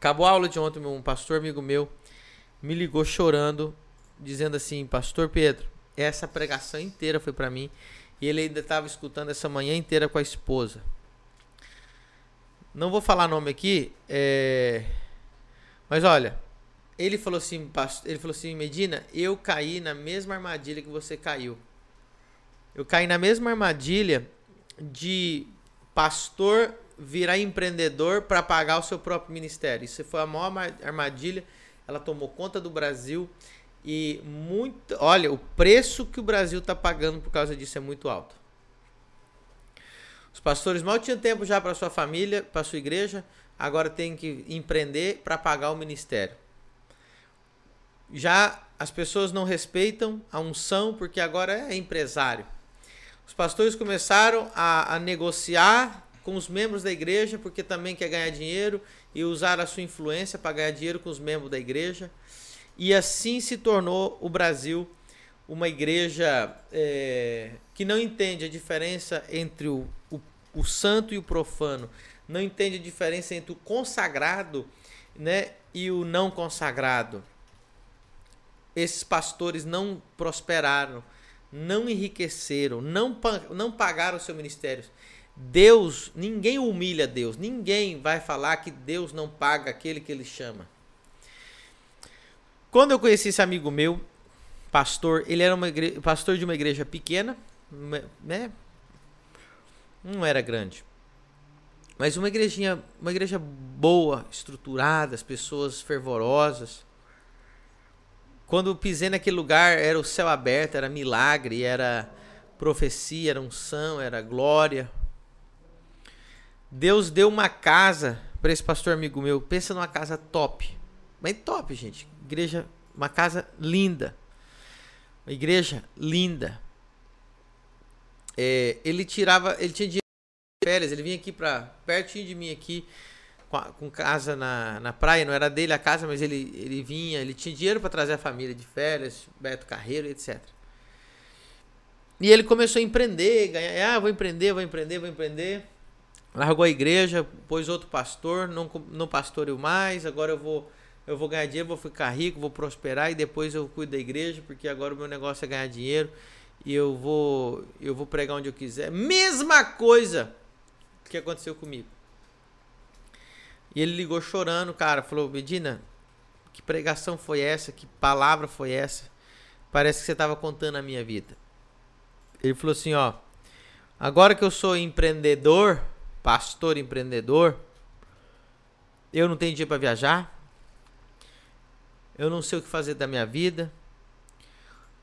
Acabou a aula de ontem, um pastor amigo meu me ligou chorando, dizendo assim: Pastor Pedro, essa pregação inteira foi para mim. E ele ainda estava escutando essa manhã inteira com a esposa. Não vou falar nome aqui, é... mas olha, ele falou assim, ele falou assim, Medina, eu caí na mesma armadilha que você caiu. Eu caí na mesma armadilha de pastor virar empreendedor para pagar o seu próprio ministério. Isso foi a maior armadilha. Ela tomou conta do Brasil e muito, olha, o preço que o Brasil está pagando por causa disso é muito alto. Os pastores mal tinham tempo já para sua família, para sua igreja, agora tem que empreender para pagar o ministério. Já as pessoas não respeitam a unção porque agora é empresário. Os pastores começaram a, a negociar com os membros da igreja porque também quer ganhar dinheiro e usar a sua influência para ganhar dinheiro com os membros da igreja. E assim se tornou o Brasil uma igreja é, que não entende a diferença entre o, o, o, santo e o profano, não entende a diferença entre o consagrado né, e o não consagrado. Esses pastores não prosperaram não enriqueceram, não, não pagaram seu ministério. Deus, ninguém humilha Deus, ninguém vai falar que Deus não paga aquele que ele chama. Quando eu conheci esse amigo meu, pastor, ele era igreja, pastor de uma igreja pequena, né? Não era grande. Mas uma igrejinha, uma igreja boa, estruturada, as pessoas fervorosas. Quando pisei naquele lugar, era o céu aberto, era milagre, era profecia, era unção, era glória. Deus deu uma casa para esse pastor amigo meu. Pensa numa casa top. Mas top, gente. Igreja, uma casa linda. Uma igreja linda. É, ele tirava, ele tinha dinheiro de férias, ele vinha aqui para pertinho de mim aqui com, a, com casa na, na praia, não era dele a casa, mas ele, ele vinha, ele tinha dinheiro para trazer a família de férias, Beto Carreiro, etc. E ele começou a empreender, ganhar, ah, vou empreender, vou empreender, vou empreender. Largou a igreja, pôs outro pastor, não, não pastoreio mais, agora eu vou eu vou ganhar dinheiro, vou ficar rico, vou prosperar e depois eu cuido da igreja, porque agora o meu negócio é ganhar dinheiro e eu vou eu vou pregar onde eu quiser. Mesma coisa que aconteceu comigo. E ele ligou chorando, cara, falou: Medina, que pregação foi essa? Que palavra foi essa? Parece que você estava contando a minha vida. Ele falou assim: Ó, agora que eu sou empreendedor, pastor empreendedor, eu não tenho dinheiro para viajar, eu não sei o que fazer da minha vida.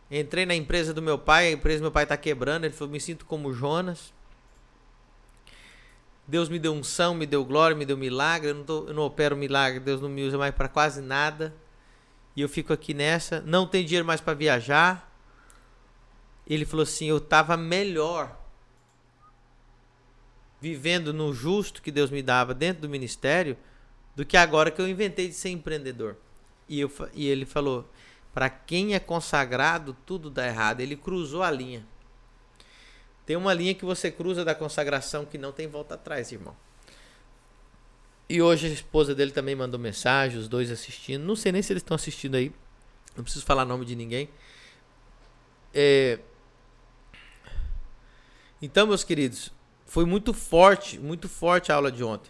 Entrei na empresa do meu pai, a empresa do meu pai está quebrando. Ele falou: Me sinto como Jonas. Deus me deu unção, me deu glória, me deu milagre. Eu não, tô, eu não opero milagre, Deus não me usa mais para quase nada. E eu fico aqui nessa. Não tenho dinheiro mais para viajar. Ele falou assim: Eu estava melhor vivendo no justo que Deus me dava dentro do ministério do que agora que eu inventei de ser empreendedor. E, eu, e ele falou: Para quem é consagrado, tudo dá errado. Ele cruzou a linha. Tem uma linha que você cruza da consagração que não tem volta atrás, irmão. E hoje a esposa dele também mandou mensagem, os dois assistindo. Não sei nem se eles estão assistindo aí. Não preciso falar nome de ninguém. É... Então, meus queridos, foi muito forte, muito forte a aula de ontem.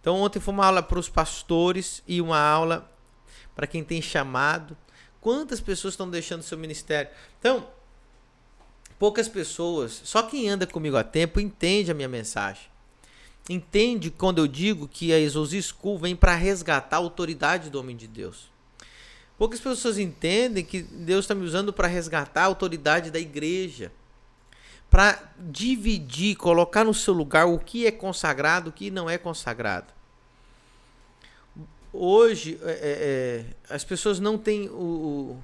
Então, ontem foi uma aula para os pastores e uma aula para quem tem chamado. Quantas pessoas estão deixando seu ministério? Então, Poucas pessoas, só quem anda comigo há tempo entende a minha mensagem. Entende quando eu digo que a Exousi School vem para resgatar a autoridade do homem de Deus. Poucas pessoas entendem que Deus está me usando para resgatar a autoridade da igreja. Para dividir, colocar no seu lugar o que é consagrado, o que não é consagrado. Hoje, é, é, é as pessoas não têm o, o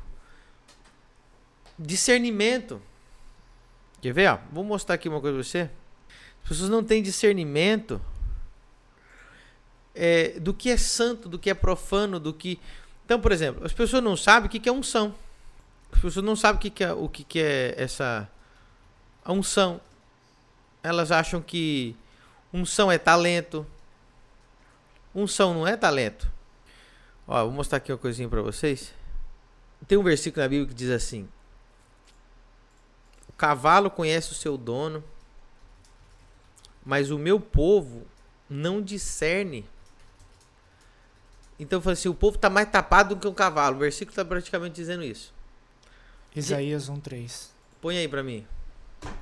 discernimento Quer ver? Ó? Vou mostrar aqui uma coisa pra você. As pessoas não têm discernimento é, do que é santo, do que é profano, do que. Então, por exemplo, as pessoas não sabem o que é unção. As pessoas não sabem o que é, o que é essa a unção. Elas acham que unção é talento. Unção não é talento. Ó, vou mostrar aqui uma coisinha para vocês. Tem um versículo na Bíblia que diz assim: O cavalo conhece o seu dono, mas o meu povo não discerne. Então eu assim: o povo está mais tapado do que um cavalo. O versículo está praticamente dizendo isso. Isaías 1,3. Põe aí para mim.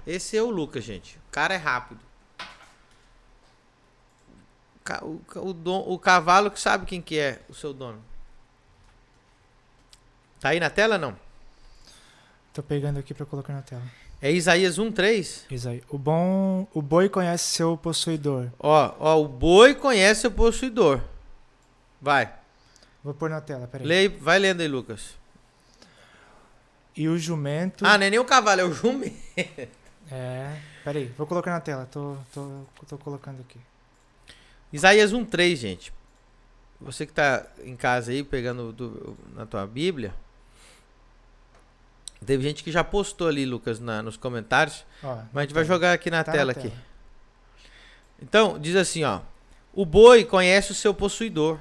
Esse é o Lucas, gente. O cara é rápido. O, o, o, o cavalo que sabe quem que é o seu dono. Tá aí na tela não? Tô pegando aqui para colocar na tela. É Isaías 1:3. Isaías. O bom, o boi conhece seu possuidor. Ó, ó, o boi conhece seu possuidor. Vai. Vou pôr na tela, peraí. Lê, vai lendo aí, Lucas. E o jumento. Ah, não é nem o cavalo, é o jumento. É. Peraí, vou colocar na tela. Tô, tô, tô colocando aqui. Isaías 1,3, gente. Você que tá em casa aí, pegando do, na tua Bíblia. Teve gente que já postou ali, Lucas, na, nos comentários. Ó, mas a gente vai jogar aqui na, tá tela, na tela aqui. Então, diz assim, ó. O boi conhece o seu possuidor.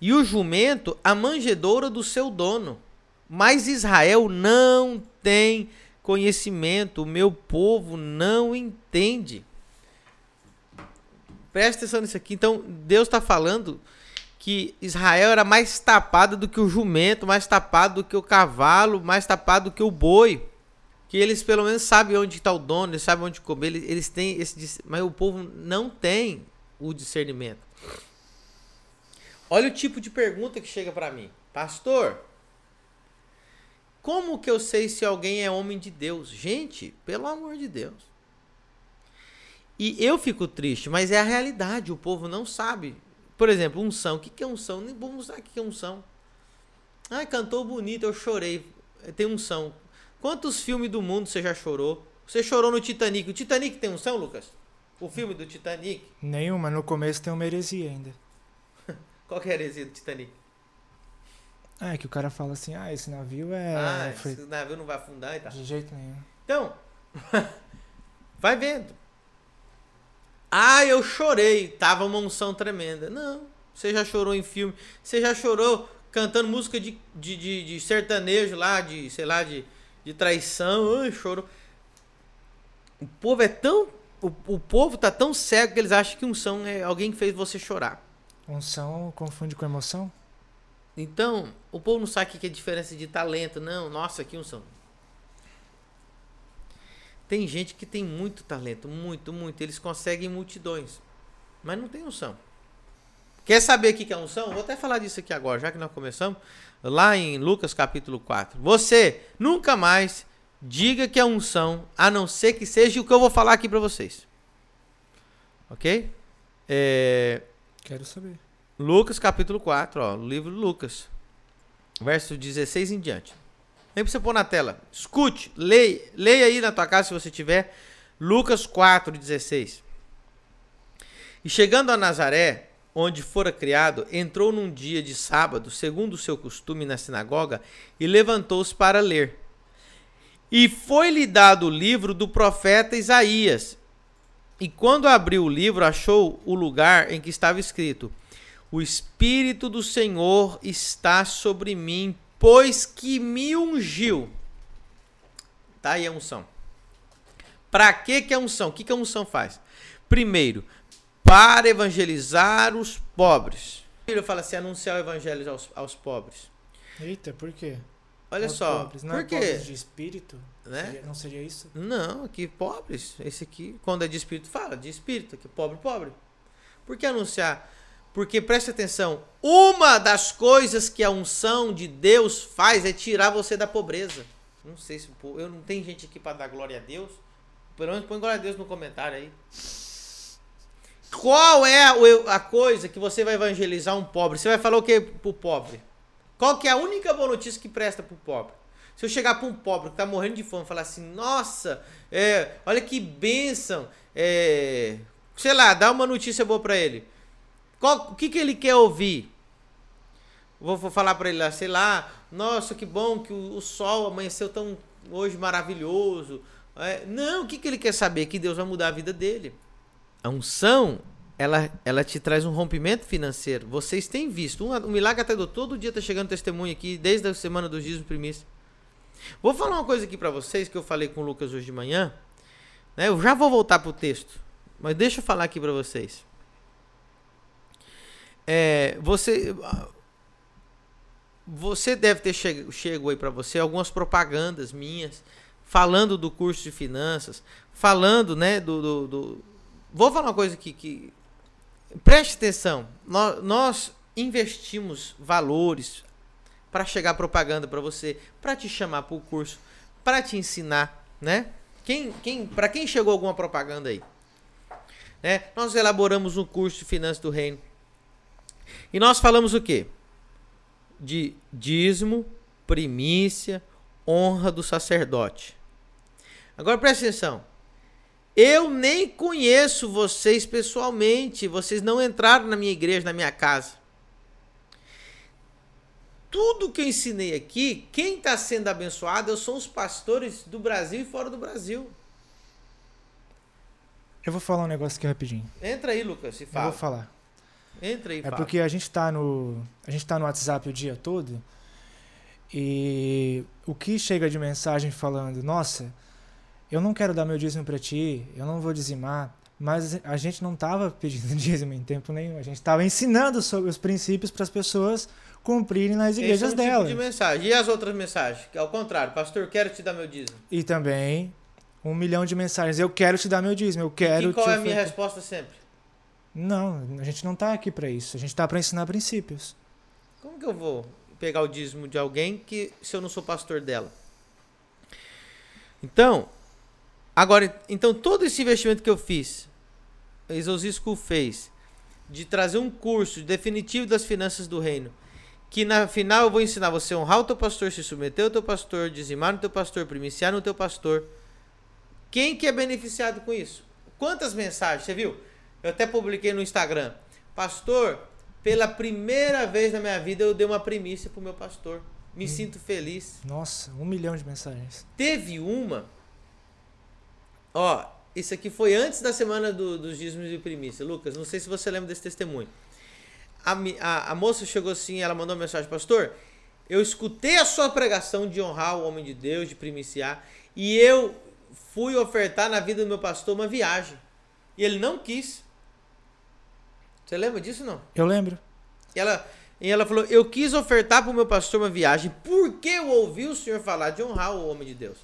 E o jumento a manjedoura do seu dono. Mas Israel não tem conhecimento, o meu povo não entende. Presta atenção nisso aqui. Então, Deus está falando que Israel era mais tapado do que o jumento, mais tapado do que o cavalo, mais tapado do que o boi. Que eles pelo menos sabem onde está o dono, eles sabem onde comer, eles, eles têm esse. Mas o povo não tem o discernimento. Olha o tipo de pergunta que chega para mim. Pastor, como que eu sei se alguém é homem de Deus? Gente, pelo amor de Deus. E eu fico triste, mas é a realidade. O povo não sabe. Por exemplo, unção. O que é unção? Nem vou mostrar o que é unção. Ah, cantou bonito, eu chorei. Tem unção. Quantos filmes do mundo você já chorou? Você chorou no Titanic. O Titanic tem unção, Lucas? O filme do Titanic? Nenhuma. No começo tem uma heresia ainda. Qual que é a heresia do Titanic? Ah, é que o cara fala assim, ah, esse navio é. Ah, foi... esse navio não vai afundar e tal. De jeito nenhum. Então, vai vendo. Ah, eu chorei, tava uma unção tremenda. Não, você já chorou em filme, você já chorou cantando música de, de, de, de sertanejo lá, de, sei lá, de, de traição. Ai, chorou. O povo é tão. O, o povo tá tão cego que eles acham que unção é alguém que fez você chorar. Unção confunde com emoção? Então, o povo não sabe o que é diferença de talento. Não, nossa, que unção. Tem gente que tem muito talento, muito, muito. Eles conseguem multidões, mas não tem unção. Quer saber o que é unção? Vou até falar disso aqui agora, já que nós começamos. Lá em Lucas capítulo 4. Você nunca mais diga que é unção, a não ser que seja o que eu vou falar aqui para vocês. Ok? É... Quero saber. Lucas capítulo 4, ó, livro de Lucas. Verso 16 em diante. Nem você pôr na tela. Escute, leia, leia aí na tua casa se você tiver. Lucas 4, 16. E chegando a Nazaré, onde fora criado, entrou num dia de sábado, segundo o seu costume na sinagoga, e levantou-se para ler. E foi-lhe dado o livro do profeta Isaías. E quando abriu o livro, achou o lugar em que estava escrito: o Espírito do Senhor está sobre mim, pois que me ungiu. Tá aí a unção. Para que, que a unção? O que, que a unção faz? Primeiro, para evangelizar os pobres. Ele fala assim: anunciar o evangelho aos, aos pobres. Eita, por quê? Olha Aos só. Pobres. Não por é quê? pobres de espírito? Né? Seria- não seria isso? Não, aqui pobres. Esse aqui, quando é de espírito, fala de espírito. Aqui, pobre, pobre. Por que anunciar? Porque preste atenção, uma das coisas que a unção de Deus faz é tirar você da pobreza. Não sei se eu não tem gente aqui para dar glória a Deus. Pelo menos põe glória a Deus no comentário aí. Qual é a coisa que você vai evangelizar um pobre? Você vai falar o que pro pobre? Qual que é a única boa notícia que presta pro pobre? Se eu chegar para um pobre que tá morrendo de fome e falar assim, nossa, é, olha que bênção, é, sei lá, dá uma notícia boa para ele. Qual, o que, que ele quer ouvir? Vou, vou falar para ele lá, sei lá, nossa, que bom que o, o sol amanheceu tão hoje maravilhoso. É, não, o que, que ele quer saber? Que Deus vai mudar a vida dele. A unção ela, ela te traz um rompimento financeiro. Vocês têm visto. Um, um milagre até do todo dia tá chegando testemunho aqui, desde a semana dos dias primícia. Vou falar uma coisa aqui para vocês que eu falei com o Lucas hoje de manhã. Né? Eu já vou voltar pro texto, mas deixa eu falar aqui para vocês. É, você você deve ter chego, chego aí para você algumas propagandas minhas falando do curso de finanças, falando, né, do, do, do... vou falar uma coisa aqui que Preste atenção, nós, nós investimos valores para chegar propaganda para você, para te chamar para o curso, para te ensinar, né? Quem, quem, para quem chegou alguma propaganda aí? Né? Nós elaboramos um curso de finanças do reino. E nós falamos o quê? De dízimo, primícia, honra do sacerdote. Agora preste atenção. Eu nem conheço vocês pessoalmente. Vocês não entraram na minha igreja, na minha casa. Tudo que eu ensinei aqui, quem está sendo abençoado são os pastores do Brasil e fora do Brasil. Eu vou falar um negócio aqui rapidinho. Entra aí, Lucas, e fala. Eu vou falar. Entra aí, É porque a gente tá no a gente tá no WhatsApp o dia todo e o que chega de mensagem falando, nossa, eu não quero dar meu dízimo para ti, eu não vou dizimar, mas a gente não tava pedindo dízimo em tempo nenhum, a gente tava ensinando sobre os princípios para as pessoas cumprirem nas Esse igrejas é um tipo delas. de mensagem. E as outras mensagens? Ao contrário, pastor, quero te dar meu dízimo. E também um milhão de mensagens, eu quero te dar meu dízimo, eu quero e qual é a minha resposta sempre? Não, a gente não tá aqui para isso, a gente tá para ensinar princípios. Como que eu vou pegar o dízimo de alguém que se eu não sou pastor dela? Então, agora, então todo esse investimento que eu fiz, a fez, de trazer um curso definitivo das finanças do reino, que na final eu vou ensinar você a honrar o teu pastor, se submeter ao teu pastor, dizimar no teu pastor, primiciar no teu pastor. Quem que é beneficiado com isso? Quantas mensagens, você viu? Eu até publiquei no Instagram. Pastor, pela primeira vez na minha vida eu dei uma primícia pro meu pastor. Me sinto feliz. Nossa, um milhão de mensagens. Teve uma. Ó, isso aqui foi antes da semana do- dos dízimos de primícia. Lucas, não sei se você lembra desse testemunho. A, a, a moça chegou assim, ela mandou uma mensagem, pastor. Eu escutei a sua pregação de honrar o homem de Deus, de primiciar, e eu fui ofertar na vida do meu pastor uma viagem. E ele não quis. Você lembra disso não? Eu lembro. E ela, e ela falou: Eu quis ofertar para o meu pastor uma viagem porque eu ouvi o senhor falar de honrar o homem de Deus.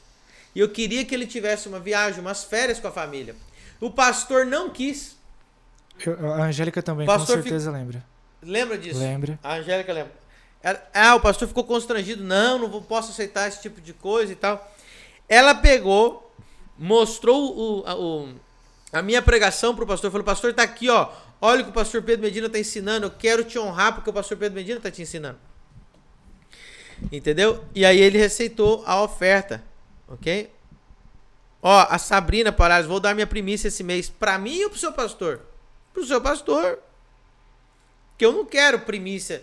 E eu queria que ele tivesse uma viagem, umas férias com a família. O pastor não quis. Eu- a Angélica também, Pastor com certeza lembra. Lembra disso? Lembra. A Angélica lembra. Ah, o pastor ficou constrangido. Não, não posso aceitar esse tipo de coisa e tal. Ela pegou, mostrou o, a, o- a minha pregação pro pastor. Falou, pastor, tá aqui, ó. Olha o que o pastor Pedro Medina tá ensinando. Eu quero te honrar porque o pastor Pedro Medina tá te ensinando. Entendeu? E aí ele receitou a oferta. Ok? Ó, a Sabrina Parales, vou dar minha primícia esse mês. Pra mim ou pro seu pastor? Pro seu pastor. Que eu não quero primícia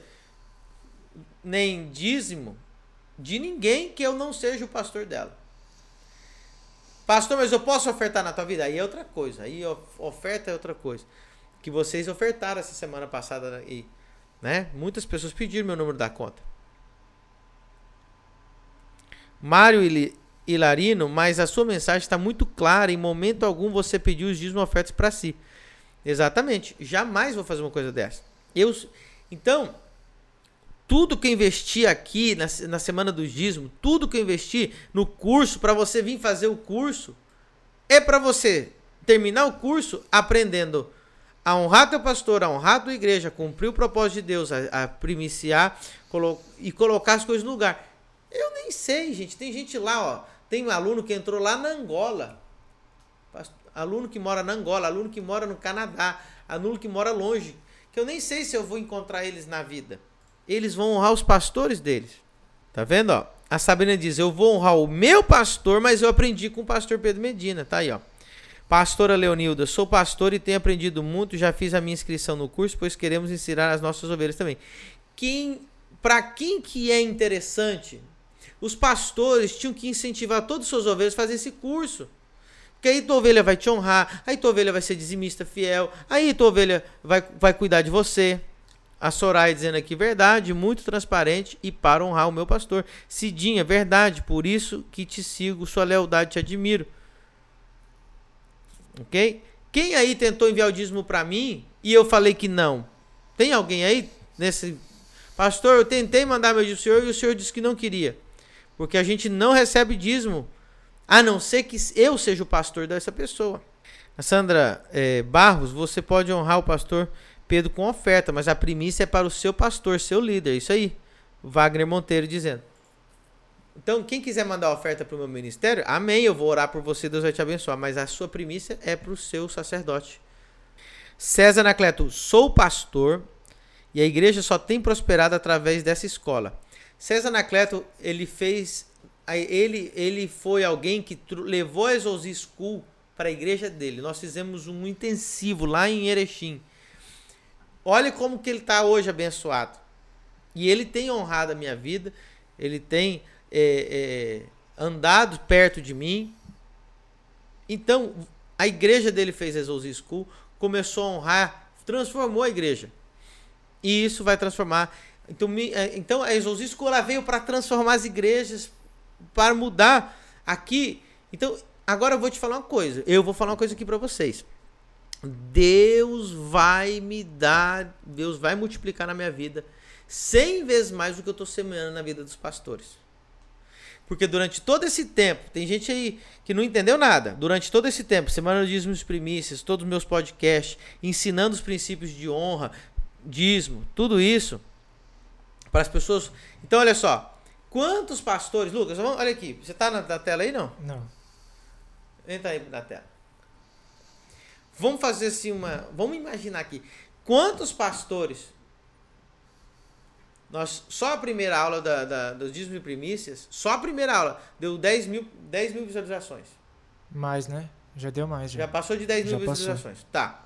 nem dízimo de ninguém que eu não seja o pastor dela. Pastor, mas eu posso ofertar na tua vida? Aí é outra coisa. Aí of- oferta é outra coisa. Que vocês ofertaram essa semana passada aí, né? Muitas pessoas pediram meu número da conta. Mário Hilarino, mas a sua mensagem está muito clara. Em momento algum você pediu os dízimos e ofertas para si. Exatamente. Jamais vou fazer uma coisa dessa. Eu, então, tudo que eu investi aqui na, na semana dos dízimos, tudo que eu investi no curso para você vir fazer o curso, é para você terminar o curso aprendendo a honrar teu pastor, a honrar tua igreja, cumprir o propósito de Deus, a, a primiciar colo- e colocar as coisas no lugar. Eu nem sei, gente. Tem gente lá, ó. Tem um aluno que entrou lá na Angola. Aluno que mora na Angola, aluno que mora no Canadá, aluno que mora longe. Que eu nem sei se eu vou encontrar eles na vida. Eles vão honrar os pastores deles. Tá vendo, ó? A Sabrina diz: Eu vou honrar o meu pastor, mas eu aprendi com o pastor Pedro Medina. Tá aí, ó. Pastora Leonilda, sou pastor e tenho aprendido muito. Já fiz a minha inscrição no curso, pois queremos ensinar as nossas ovelhas também. Quem, para quem que é interessante, os pastores tinham que incentivar todas as suas ovelhas a fazer esse curso. Porque aí tua ovelha vai te honrar, aí tua ovelha vai ser dizimista fiel, aí tua ovelha vai, vai cuidar de você. A Soraya dizendo aqui, verdade, muito transparente e para honrar o meu pastor. Cidinha, verdade, por isso que te sigo, sua lealdade te admiro. Ok? Quem aí tentou enviar o dízimo para mim e eu falei que não? Tem alguém aí nesse. Pastor, eu tentei mandar meu dízimo senhor e o senhor disse que não queria. Porque a gente não recebe dízimo a não ser que eu seja o pastor dessa pessoa. Sandra é, Barros, você pode honrar o pastor Pedro com oferta, mas a primícia é para o seu pastor, seu líder. Isso aí. Wagner Monteiro dizendo. Então, quem quiser mandar oferta para o meu ministério, amém, eu vou orar por você, Deus vai te abençoar. Mas a sua primícia é para o seu sacerdote. César Anacleto, sou pastor e a igreja só tem prosperado através dessa escola. César Anacleto, ele fez ele, ele foi alguém que levou a Exousi School para a igreja dele. Nós fizemos um intensivo lá em Erechim. Olha como que ele está hoje abençoado. E ele tem honrado a minha vida. Ele tem é, é, andado perto de mim. Então, a igreja dele fez Exousi School, começou a honrar, transformou a igreja. E isso vai transformar. Então, é, então a Exousi School ela veio para transformar as igrejas, para mudar aqui. Então, agora eu vou te falar uma coisa. Eu vou falar uma coisa aqui para vocês. Deus vai me dar, Deus vai multiplicar na minha vida 100 vezes mais do que eu estou semeando na vida dos pastores. Porque durante todo esse tempo, tem gente aí que não entendeu nada. Durante todo esse tempo, Semana de Dízimos Primícias, todos os meus podcasts, ensinando os princípios de honra, dízimo, tudo isso, para as pessoas. Então, olha só, Quantos pastores, Lucas, olha aqui, você está na, na, tela aí não? Não. Entra aí na tela. Vamos fazer assim uma, vamos imaginar aqui, quantos pastores nós, só a primeira aula da, da, dos dízimos e primícias, só a primeira aula, deu 10 mil, 10 mil visualizações. Mais, né? Já deu mais. Já, já passou de 10 mil já visualizações. Passou. Tá.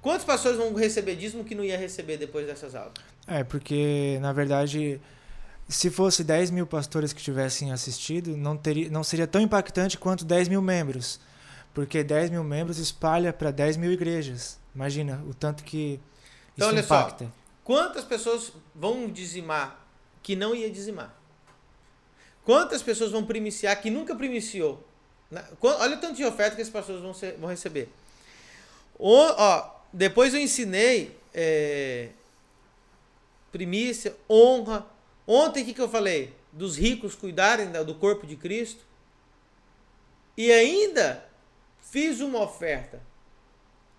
Quantos pastores vão receber dízimo que não ia receber depois dessas aulas? É, porque, na verdade, se fosse 10 mil pastores que tivessem assistido, não, teria, não seria tão impactante quanto 10 mil membros. Porque 10 mil membros espalha para 10 mil igrejas. Imagina o tanto que então, isso impacta. Só, quantas pessoas vão dizimar que não ia dizimar? Quantas pessoas vão primiciar que nunca primiciou? Olha o tanto de oferta que esses pastores vão, ser, vão receber. O, ó, depois eu ensinei é, primícia, honra, Ontem o que, que eu falei? Dos ricos cuidarem do corpo de Cristo. E ainda fiz uma oferta.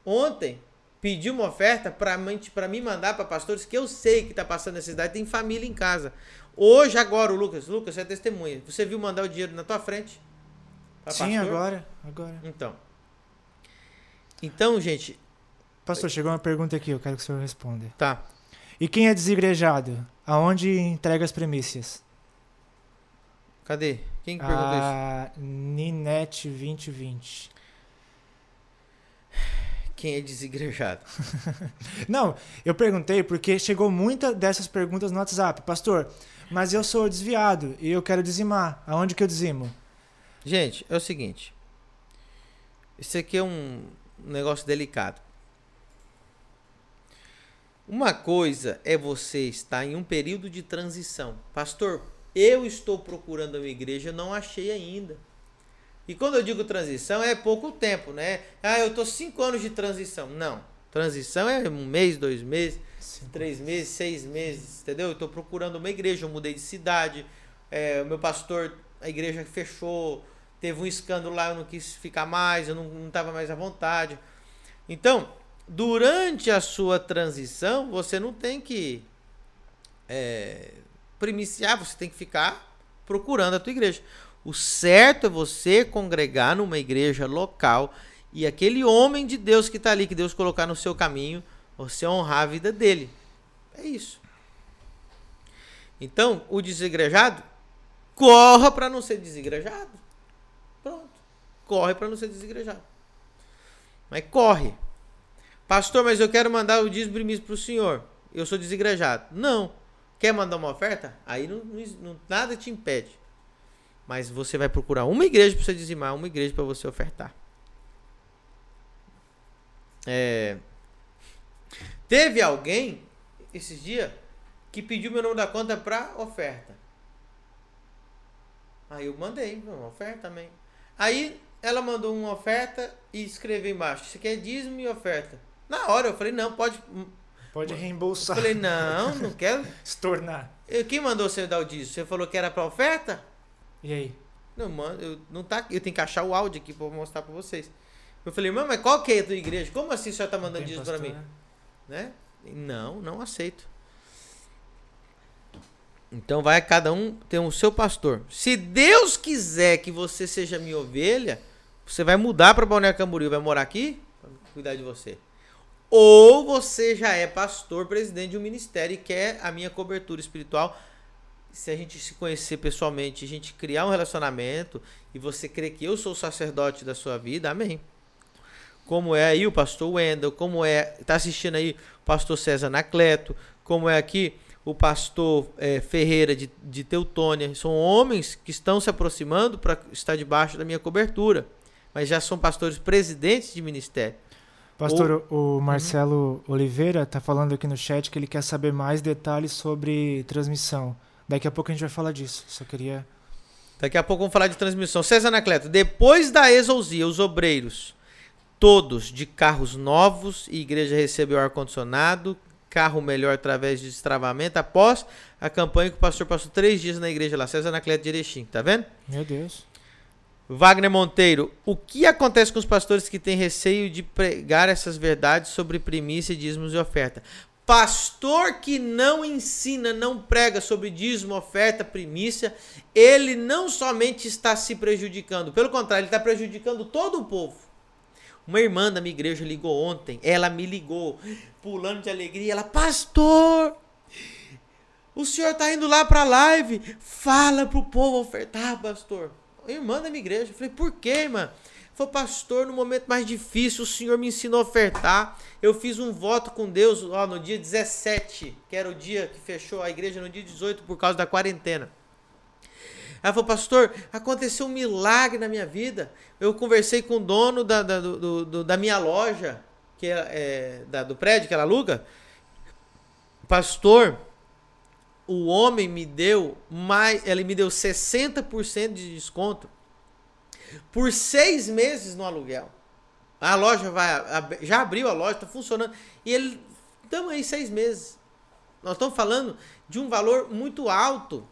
Ontem pedi uma oferta para mim mandar para pastores que eu sei que está passando necessidade, tem família em casa. Hoje, agora, o Lucas, Lucas, você é testemunha. Você viu mandar o dinheiro na tua frente? Sim, pastor? agora, agora. Então. Então, gente. Pastor, chegou uma pergunta aqui, eu quero que o senhor responda. Tá. E quem é desigrejado? Aonde entrega as premissas? Cadê? Quem perguntou a isso? Ninete 2020. Quem é desigrejado? Não, eu perguntei porque chegou muita dessas perguntas no WhatsApp. Pastor, mas eu sou desviado e eu quero dizimar. Aonde que eu dizimo? Gente, é o seguinte. Isso aqui é um negócio delicado. Uma coisa é você estar em um período de transição. Pastor, eu estou procurando uma igreja, não achei ainda. E quando eu digo transição, é pouco tempo, né? Ah, eu estou cinco anos de transição. Não. Transição é um mês, dois meses, Sim. três meses, seis meses, entendeu? Eu estou procurando uma igreja, eu mudei de cidade, é, o meu pastor, a igreja fechou, teve um escândalo lá, eu não quis ficar mais, eu não estava mais à vontade. Então, durante a sua transição, você não tem que é, primiciar, você tem que ficar procurando a tua igreja. O certo é você congregar numa igreja local e aquele homem de Deus que está ali, que Deus colocar no seu caminho, você honrar a vida dele. É isso. Então, o desigrejado, corra para não ser desigrejado. Pronto. Corre para não ser desigrejado. Mas corre. Pastor, mas eu quero mandar o primeiro para o senhor. Eu sou desigrejado. Não. Quer mandar uma oferta? Aí não, não, nada te impede. Mas você vai procurar uma igreja para você dizimar, uma igreja para você ofertar. É, teve alguém esses dias que pediu meu nome da conta pra oferta. Aí eu mandei uma oferta também. Aí ela mandou uma oferta e escreveu embaixo: Isso aqui é dízimo e oferta. Na hora eu falei: Não, pode. Pode Eu reembolsar. falei: Não, não quero. Se tornar. Eu- Quem mandou você dar o dízimo? Você falou que era pra oferta? E aí? Não, mano, eu, não tá, eu tenho que achar o áudio aqui pra mostrar pra vocês. Eu falei, mano, mas qual que é a tua igreja? Como assim o senhor tá mandando dízimo pra mim? né? Né? Não, não aceito. Então vai cada um ter o seu pastor. Se Deus quiser que você seja minha ovelha, você vai mudar para Balneário Camboriú, vai morar aqui, pra cuidar de você. Ou você já é pastor, presidente de um ministério e quer a minha cobertura espiritual. Se a gente se conhecer pessoalmente, a gente criar um relacionamento e você crer que eu sou o sacerdote da sua vida, amém. Como é aí o pastor Wendel, como é, tá assistindo aí o pastor César Nacleto, como é aqui o pastor eh, Ferreira de, de Teutônia. São homens que estão se aproximando para estar debaixo da minha cobertura, mas já são pastores presidentes de ministério. Pastor, Uhum. o Marcelo Oliveira tá falando aqui no chat que ele quer saber mais detalhes sobre transmissão. Daqui a pouco a gente vai falar disso. Só queria. Daqui a pouco vamos falar de transmissão. César Anacleto, depois da exousia, os obreiros, todos de carros novos, e igreja recebeu ar-condicionado, carro melhor através de destravamento, após a campanha que o pastor passou três dias na igreja lá, César Anacleto de Erechim, tá vendo? Meu Deus. Wagner Monteiro, o que acontece com os pastores que têm receio de pregar essas verdades sobre primícia, dízimos e oferta? Pastor que não ensina, não prega sobre dízimo, oferta, primícia, ele não somente está se prejudicando, pelo contrário, ele está prejudicando todo o povo. Uma irmã da minha igreja ligou ontem, ela me ligou, pulando de alegria, ela, pastor, o senhor está indo lá para a live, fala pro povo ofertar, pastor irmã da minha igreja. Eu falei, por quê, irmã? Falei, pastor, no momento mais difícil, o senhor me ensinou a ofertar. Eu fiz um voto com Deus ó, no dia 17, que era o dia que fechou a igreja, no dia 18, por causa da quarentena. Ela falou, pastor, aconteceu um milagre na minha vida. Eu conversei com o dono da, da, do, do, da minha loja, que é, é da, do prédio que ela aluga. Pastor, o homem me deu mais, ele me deu 60% de desconto por seis meses no aluguel. A loja vai, já abriu a loja, está funcionando e ele, estamos aí seis meses. Nós estamos falando de um valor muito alto.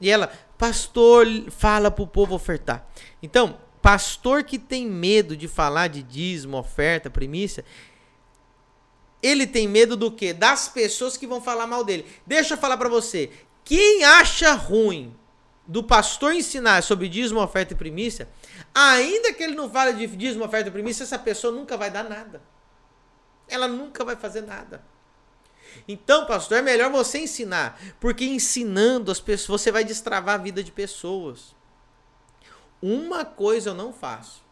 E ela, pastor, fala para o povo ofertar. Então, pastor que tem medo de falar de dízimo, oferta, primícia, ele tem medo do quê? Das pessoas que vão falar mal dele. Deixa eu falar para você. Quem acha ruim do pastor ensinar sobre dízimo, oferta e primícia, ainda que ele não fale de dízimo, oferta e primícia, essa pessoa nunca vai dar nada. Ela nunca vai fazer nada. Então, pastor, é melhor você ensinar, porque ensinando as pessoas, você vai destravar a vida de pessoas. Uma coisa eu não faço.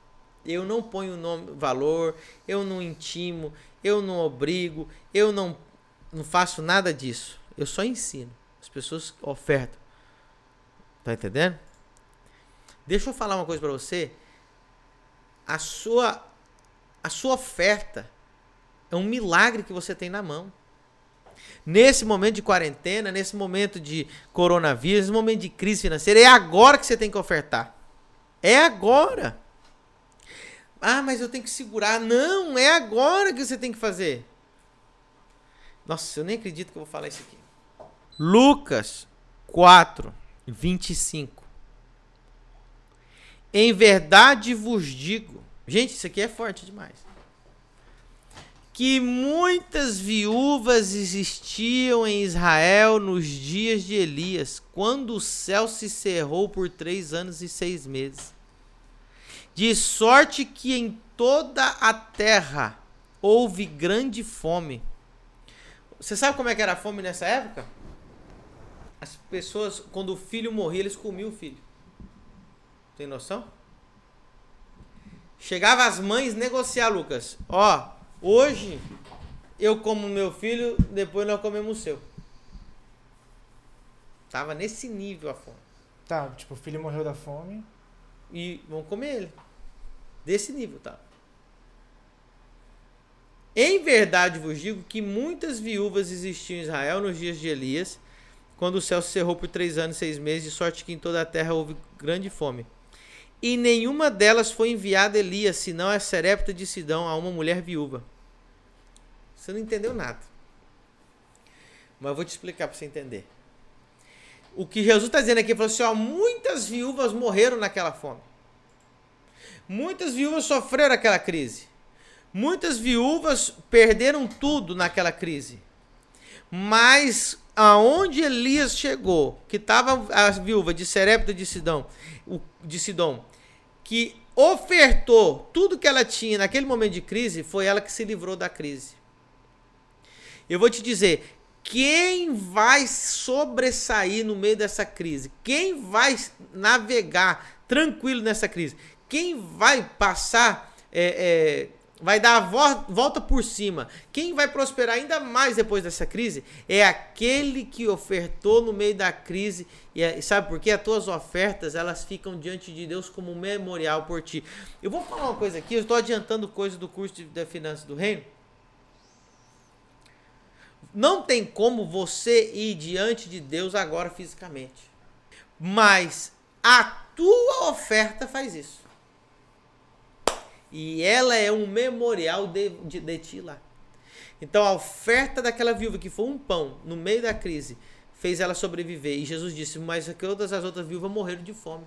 Eu não ponho nome, valor, eu não intimo, eu não obrigo, eu não, não faço nada disso. Eu só ensino. As pessoas ofertam. Tá entendendo? Deixa eu falar uma coisa para você. A sua a sua oferta é um milagre que você tem na mão. Nesse momento de quarentena, nesse momento de coronavírus, nesse momento de crise financeira, é agora que você tem que ofertar. É agora. Ah, mas eu tenho que segurar. Não, é agora que você tem que fazer. Nossa, eu nem acredito que eu vou falar isso aqui. Lucas 4, 25. Em verdade vos digo. Gente, isso aqui é forte demais. Que muitas viúvas existiam em Israel nos dias de Elias, quando o céu se cerrou por três anos e seis meses de sorte que em toda a terra houve grande fome. Você sabe como é que era a fome nessa época? As pessoas, quando o filho morria, eles comiam o filho. Tem noção? Chegava as mães negociar, Lucas. Ó, hoje eu como meu filho, depois nós comemos o seu. Tava nesse nível a fome. Tá, tipo, o filho morreu da fome. E vão comer ele. Desse nível, tá? Em verdade vos digo que muitas viúvas existiam em Israel nos dias de Elias, quando o céu se cerrou por três anos e seis meses, de sorte que em toda a terra houve grande fome. E nenhuma delas foi enviada a Elias, senão a Serepta de Sidão, a uma mulher viúva. Você não entendeu nada. Mas eu vou te explicar para você entender. O que Jesus está dizendo aqui, ele falou assim: ó, muitas viúvas morreram naquela fome. Muitas viúvas sofreram aquela crise. Muitas viúvas perderam tudo naquela crise. Mas aonde Elias chegou, que estava a viúva de Serepta de Sidão, de Sidom, que ofertou tudo que ela tinha naquele momento de crise, foi ela que se livrou da crise. Eu vou te dizer, quem vai sobressair no meio dessa crise? Quem vai navegar tranquilo nessa crise? Quem vai passar é, é, vai dar a volta por cima. Quem vai prosperar ainda mais depois dessa crise é aquele que ofertou no meio da crise. E é, sabe por quê? As tuas ofertas elas ficam diante de Deus como um memorial por ti. Eu vou falar uma coisa aqui, eu estou adiantando coisa do curso de, de finanças do reino. Não tem como você ir diante de Deus agora fisicamente. Mas a tua oferta faz isso. E ela é um memorial de, de, de ti lá. Então a oferta daquela viúva, que foi um pão no meio da crise, fez ela sobreviver. E Jesus disse: Mas todas as outras viúvas morreram de fome.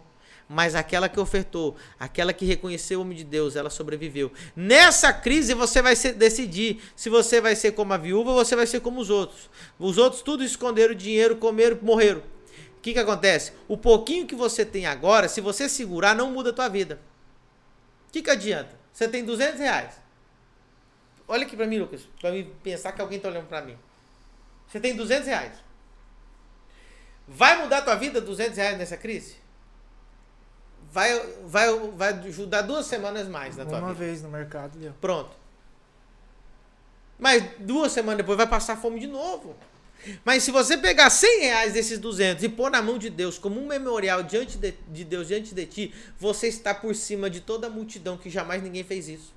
Mas aquela que ofertou, aquela que reconheceu o homem de Deus, ela sobreviveu. Nessa crise você vai ser, decidir se você vai ser como a viúva ou você vai ser como os outros. Os outros tudo esconderam dinheiro, comeram, morreram. O que, que acontece? O pouquinho que você tem agora, se você segurar, não muda a tua vida que, que adianta? Você tem 200 reais. Olha aqui para mim, Lucas, para mim pensar que alguém está olhando para mim. Você tem 200 reais. Vai mudar a tua vida 200 reais nessa crise? Vai, vai, vai ajudar duas semanas mais na tua Uma vida. vez no mercado. Pronto. Mas duas semanas depois vai passar fome de novo. Mas se você pegar 100 reais desses 200 e pôr na mão de Deus como um memorial diante de, de Deus, diante de ti, você está por cima de toda a multidão que jamais ninguém fez isso.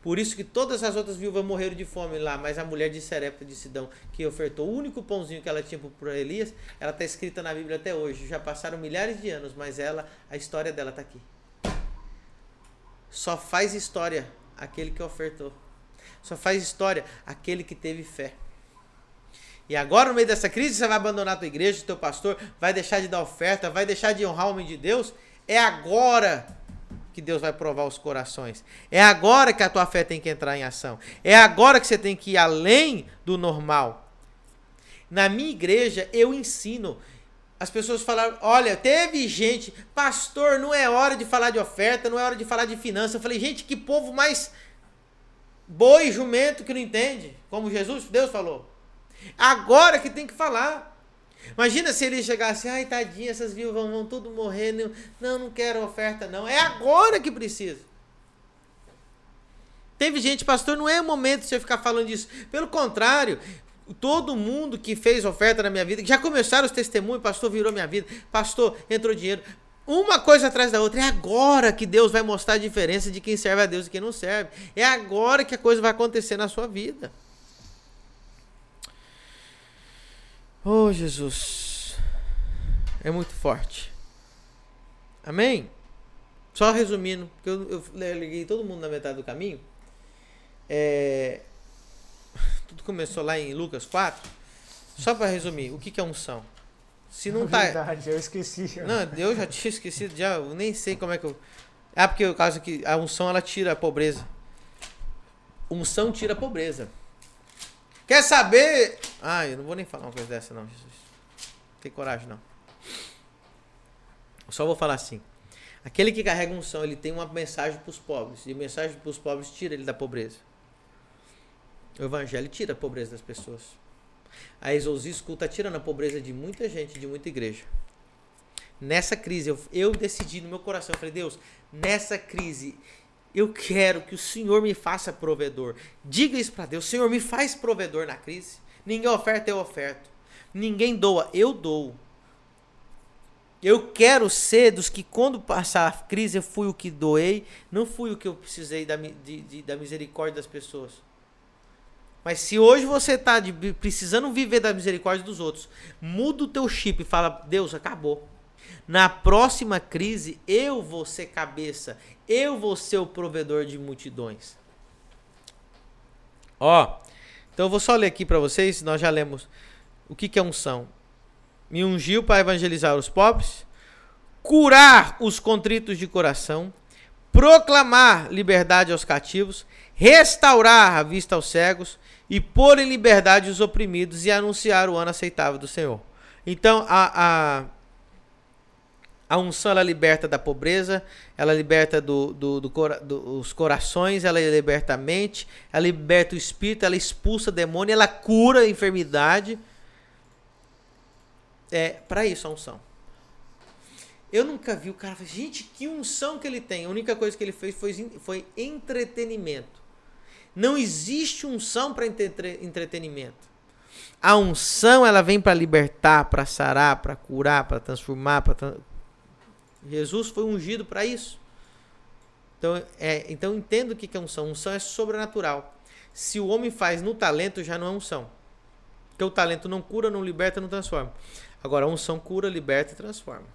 Por isso que todas as outras viúvas morreram de fome lá, mas a mulher de Serepta de Sidão, que ofertou o único pãozinho que ela tinha para Elias, ela está escrita na Bíblia até hoje. Já passaram milhares de anos, mas ela, a história dela está aqui. Só faz história aquele que ofertou. Só faz história aquele que teve fé. E agora, no meio dessa crise, você vai abandonar a tua igreja, o teu pastor, vai deixar de dar oferta, vai deixar de honrar o homem de Deus. É agora que Deus vai provar os corações. É agora que a tua fé tem que entrar em ação. É agora que você tem que ir além do normal. Na minha igreja, eu ensino. As pessoas falaram: olha, teve gente, pastor, não é hora de falar de oferta, não é hora de falar de finança. Eu falei: gente, que povo mais boi jumento que não entende, como Jesus, Deus falou. Agora que tem que falar. Imagina se ele chegasse, ai tadinha, essas viúvas vão tudo morrer. Não, não quero oferta, não. É agora que precisa. Teve gente, pastor, não é momento de você ficar falando disso. Pelo contrário, todo mundo que fez oferta na minha vida, já começaram os testemunhos, pastor virou minha vida, pastor entrou dinheiro. Uma coisa atrás da outra. É agora que Deus vai mostrar a diferença de quem serve a Deus e quem não serve. É agora que a coisa vai acontecer na sua vida. Oh, Jesus. É muito forte. Amém? Só resumindo, porque eu, eu liguei todo mundo na metade do caminho. É, tudo começou lá em Lucas 4. Só para resumir, o que, que é unção? Se não tá. Verdade, eu esqueci. Não, eu já tinha esquecido, já, eu nem sei como é que eu. Ah, porque o caso é que a unção ela tira a pobreza. Unção tira a pobreza. Quer saber? Ah, eu não vou nem falar uma coisa dessa, não, Jesus. Não tem coragem, não. Eu só vou falar assim. Aquele que carrega unção, ele tem uma mensagem para os pobres. E a mensagem para os pobres tira ele da pobreza. O evangelho tira a pobreza das pessoas. A Exousia School está tirando a pobreza de muita gente, de muita igreja. Nessa crise, eu, eu decidi no meu coração, eu falei, Deus, nessa crise, eu quero que o Senhor me faça provedor. Diga isso para Deus. Senhor, me faz provedor na crise. Ninguém oferta, eu oferto. Ninguém doa, eu dou. Eu quero ser dos que, quando passar a crise, eu fui o que doei, não fui o que eu precisei da, de, de, da misericórdia das pessoas. Mas se hoje você está precisando viver da misericórdia dos outros, muda o teu chip e fala: Deus, acabou. Na próxima crise, eu vou ser cabeça, eu vou ser o provedor de multidões. Ó, então eu vou só ler aqui para vocês, nós já lemos o que, que é unção. Me ungiu para evangelizar os pobres, curar os contritos de coração, proclamar liberdade aos cativos, restaurar a vista aos cegos e pôr em liberdade os oprimidos e anunciar o ano aceitável do Senhor. Então, a, a, a unção ela liberta da pobreza, ela liberta do, do, do, dos corações, ela liberta a mente, ela liberta o espírito, ela expulsa demônio, ela cura a enfermidade. É para isso a unção. Eu nunca vi o cara falar, gente, que unção que ele tem. A única coisa que ele fez foi, foi entretenimento. Não existe unção para entretenimento. A unção ela vem para libertar, para sarar, para curar, para transformar. Pra Jesus foi ungido para isso. Então, é, então entendo o que é unção. Unção é sobrenatural. Se o homem faz no talento, já não é unção. Porque o talento não cura, não liberta, não transforma. Agora, unção cura, liberta e transforma.